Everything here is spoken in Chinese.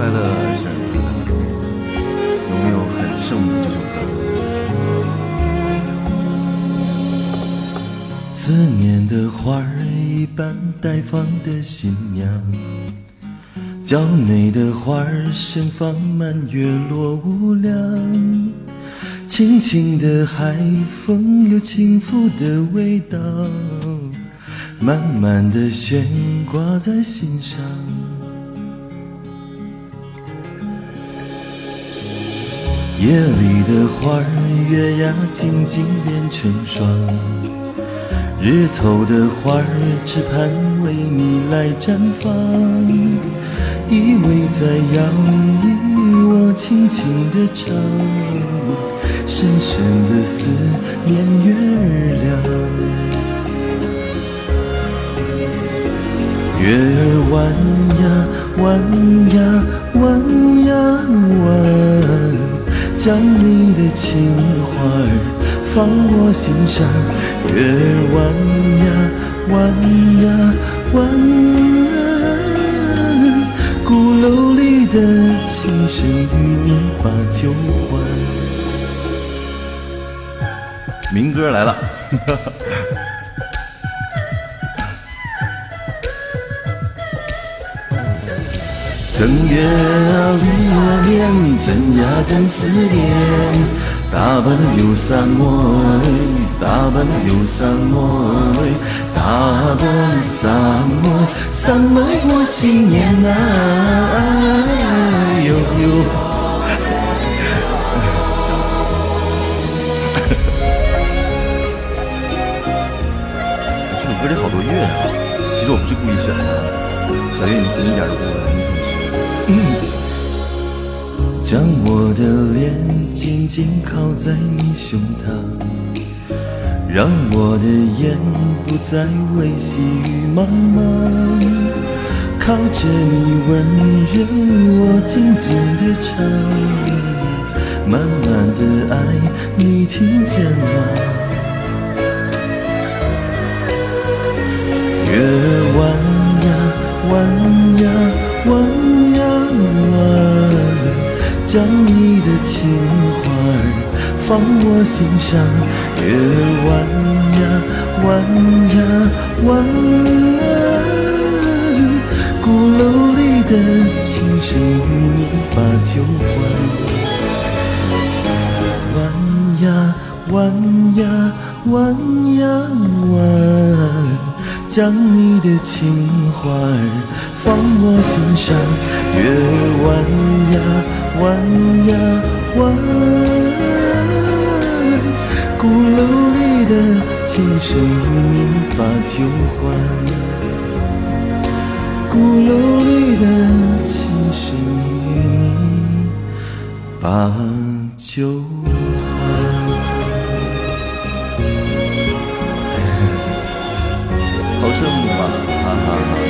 快乐，生日快乐，有没有很圣母这首歌？思念的花儿一般待放的新娘，娇美的花儿盛放，满月落无量。轻轻的海风，有轻浮的味道，慢慢的悬挂在心上。夜里的花儿月牙静静变成霜。日头的花儿只盼为你来绽放，依偎在摇椅，我轻轻地唱，深深的思念月亮。月儿弯呀弯呀弯呀弯，将你的情话儿。放我心上，月儿弯呀弯呀弯，鼓楼里的琴声与你把酒欢。民歌来了。正月啊，里呀年，真呀真思念。大半的忧伤么？大半的忧伤么？大半什么？什么过新年啊？哟哟！笑死！这首歌里好多月啊！其实我不是故意选的，小月你你一点都不文，你很将我的脸紧紧靠在你胸膛，让我的眼不再为细雨茫茫。靠着你温热，我静静地唱，慢慢的爱你听见吗？将你的情话儿放我心上，月儿弯呀弯呀弯，鼓楼里的琴声与你把酒欢，弯呀弯呀弯呀弯。将你的情话儿放我心上，月儿弯呀弯呀弯，鼓楼里的琴声与你把酒欢，鼓楼里的琴声与你把酒。好胜吧，哈哈哈。